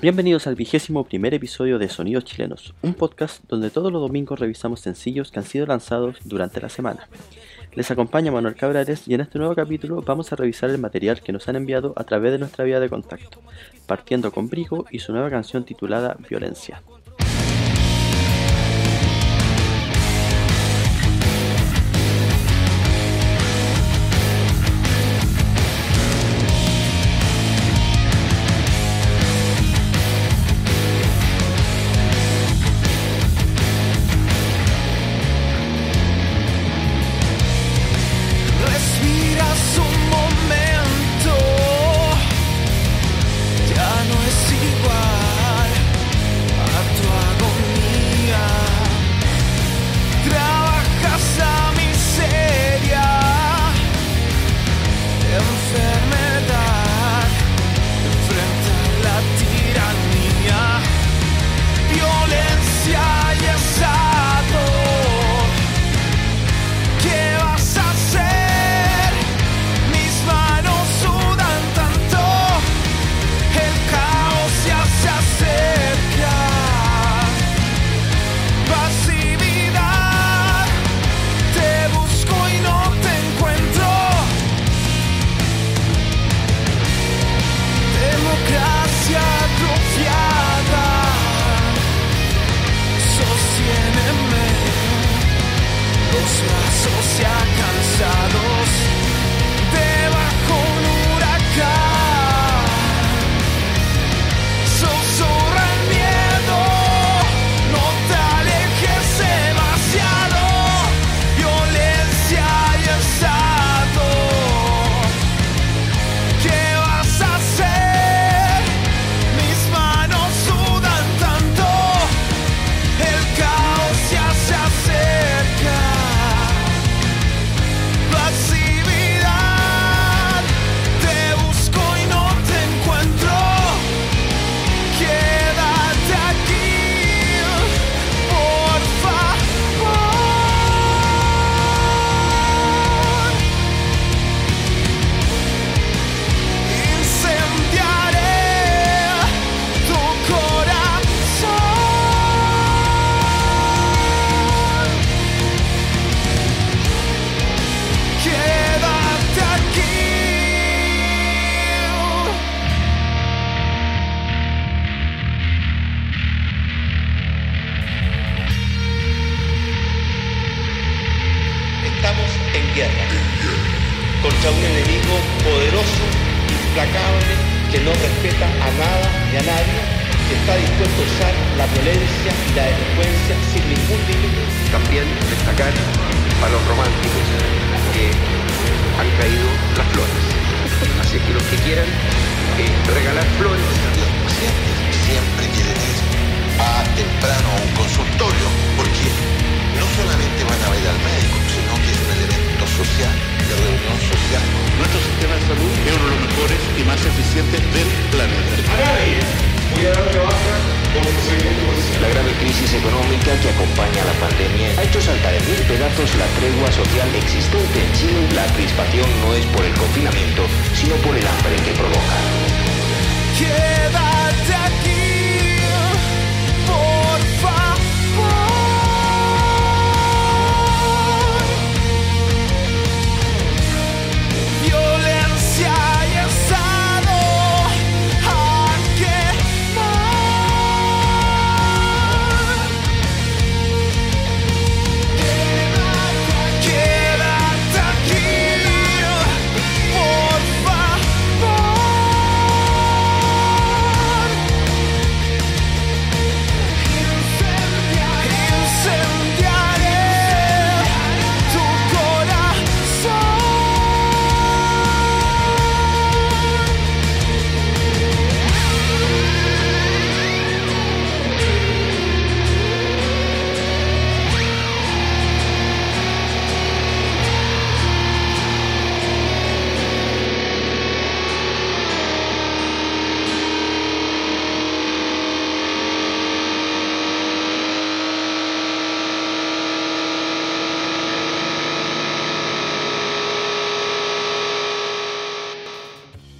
Bienvenidos al vigésimo primer episodio de Sonidos Chilenos, un podcast donde todos los domingos revisamos sencillos que han sido lanzados durante la semana. Les acompaña Manuel Cabrales y en este nuevo capítulo vamos a revisar el material que nos han enviado a través de nuestra vía de contacto, partiendo con Brigo y su nueva canción titulada Violencia. que quieran eh, regalar flores. Los pacientes siempre quieren ir a temprano a un consultorio porque no solamente van a ver al médico, sino que es un elemento social, de reunión social. Nuestro sistema de salud es uno de los mejores y más eficientes del planeta. La grave crisis económica que acompaña a la pandemia ha hecho saltar en mil pedazos la tregua social existente en Chile. La crispación no es por el confinamiento, sino por el hambre que provoca. Quédate aquí.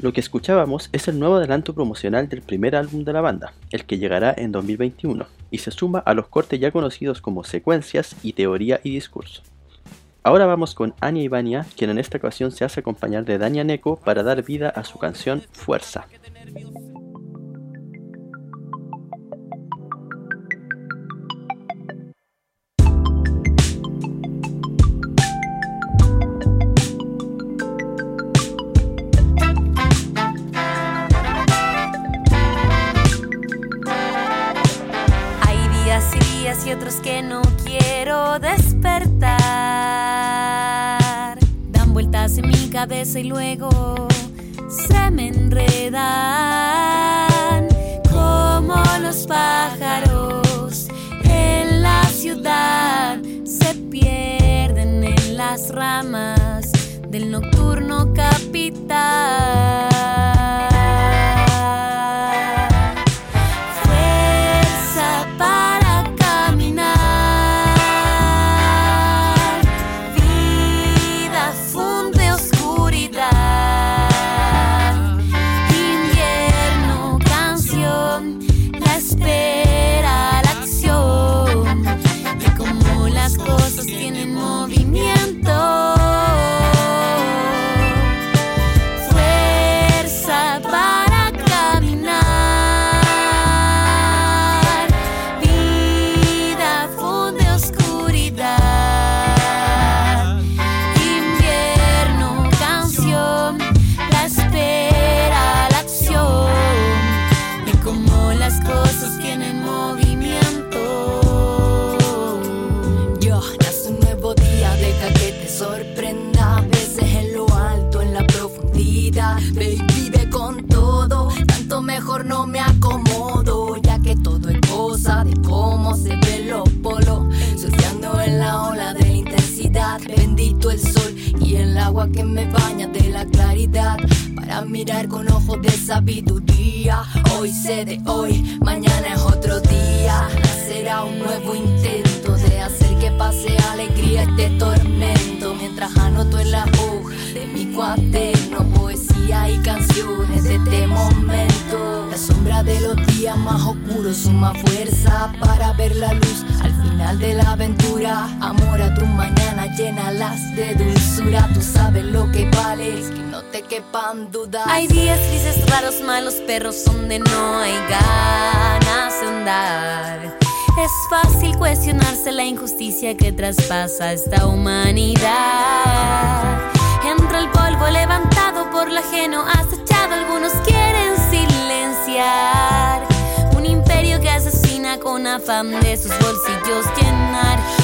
Lo que escuchábamos es el nuevo adelanto promocional del primer álbum de la banda, el que llegará en 2021, y se suma a los cortes ya conocidos como secuencias y teoría y discurso. Ahora vamos con Anya Ivania, quien en esta ocasión se hace acompañar de Dania Neko para dar vida a su canción Fuerza. Y otros que no quiero despertar. Dan vueltas en mi cabeza y luego se me enredan como los pájaros en la ciudad se pierden en las ramas del nocturno capital. sostiene movimiento. Que me baña de la claridad para mirar con ojos de sabiduría. Hoy sé de hoy, mañana es otro día. Será un nuevo intento pase alegría este tormento. Mientras anoto en la hoja de mi cuaderno poesía y canciones de este momento. La sombra de los días más oscuros suma fuerza para ver la luz al final de la aventura. Amor a tu mañana, llénalas de dulzura. Tú sabes lo que vales, que no te quepan dudas. Hay días grises, raros, malos perros donde no hay ganas de andar. Es fácil cuestionarse la injusticia que traspasa esta humanidad. Entre el polvo levantado por lo ajeno, acechado, algunos quieren silenciar con afán de sus bolsillos llenar.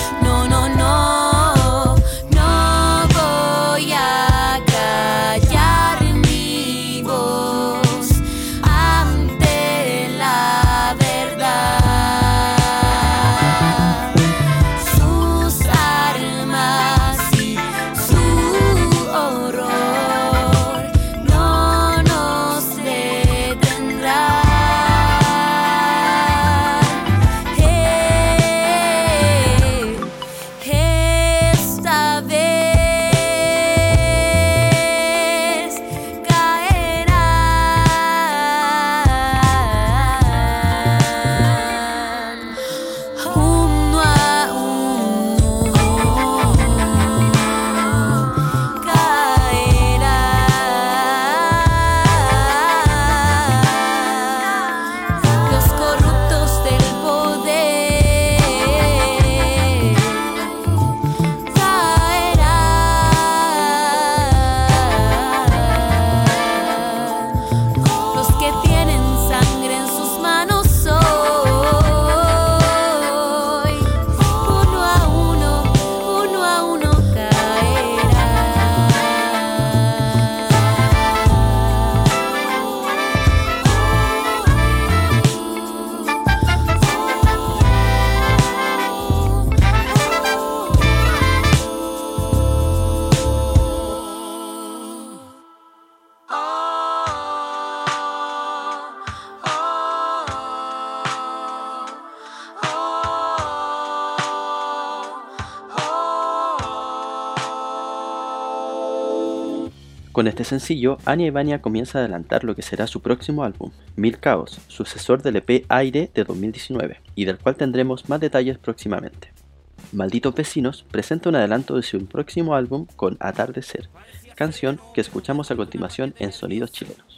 Con este sencillo, Anya Ivania comienza a adelantar lo que será su próximo álbum, Mil Caos, sucesor del EP Aire de 2019, y del cual tendremos más detalles próximamente. Malditos Vecinos presenta un adelanto de su próximo álbum con Atardecer, canción que escuchamos a continuación en Sonidos Chilenos.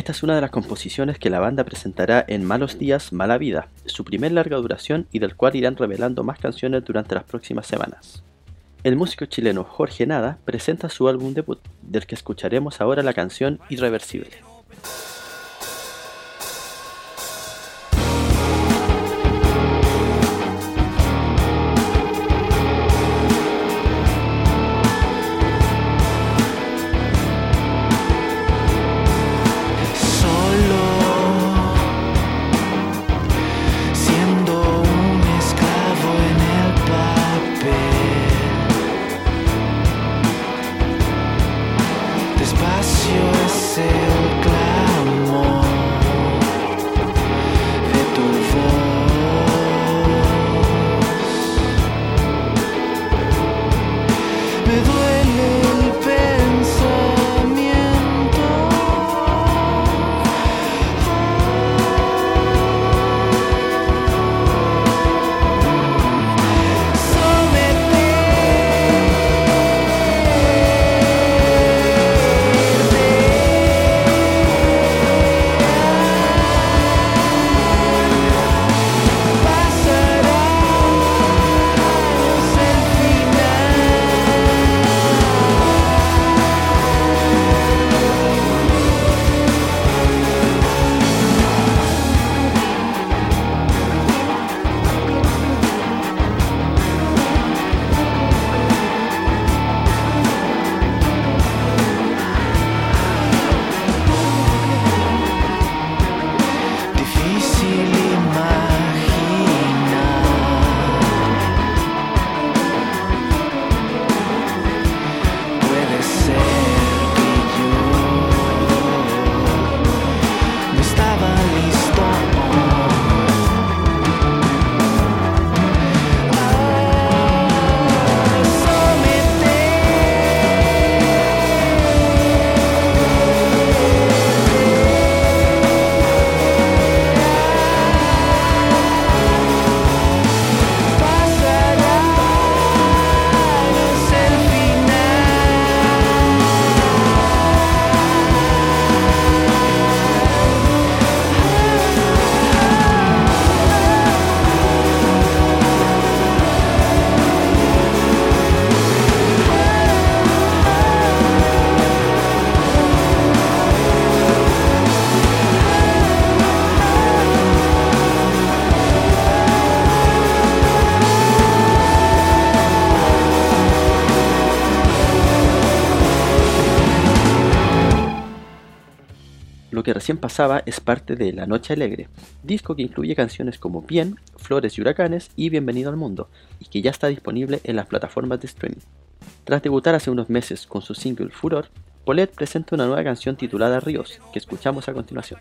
Esta es una de las composiciones que la banda presentará en Malos Días, Mala Vida, su primer larga duración y del cual irán revelando más canciones durante las próximas semanas. El músico chileno Jorge Nada presenta su álbum debut, del que escucharemos ahora la canción Irreversible. Lo que recién pasaba es parte de La Noche Alegre, disco que incluye canciones como Bien, Flores y Huracanes y Bienvenido al Mundo, y que ya está disponible en las plataformas de streaming. Tras debutar hace unos meses con su single Furor, Paulette presenta una nueva canción titulada Ríos, que escuchamos a continuación.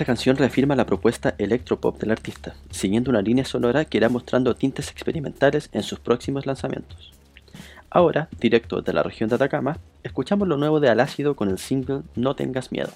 Esta canción reafirma la propuesta electropop del artista, siguiendo una línea sonora que irá mostrando tintes experimentales en sus próximos lanzamientos. Ahora, directo de la región de Atacama, escuchamos lo nuevo de Alácido con el single No tengas miedo.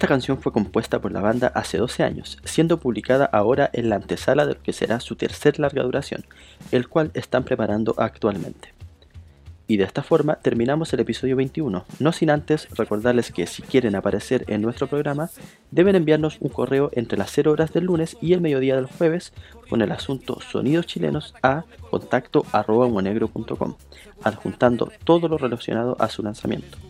Esta canción fue compuesta por la banda hace 12 años, siendo publicada ahora en la antesala de lo que será su tercer larga duración, el cual están preparando actualmente. Y de esta forma terminamos el episodio 21, no sin antes recordarles que si quieren aparecer en nuestro programa, deben enviarnos un correo entre las 0 horas del lunes y el mediodía del jueves con el asunto Sonidos Chilenos a contacto adjuntando todo lo relacionado a su lanzamiento.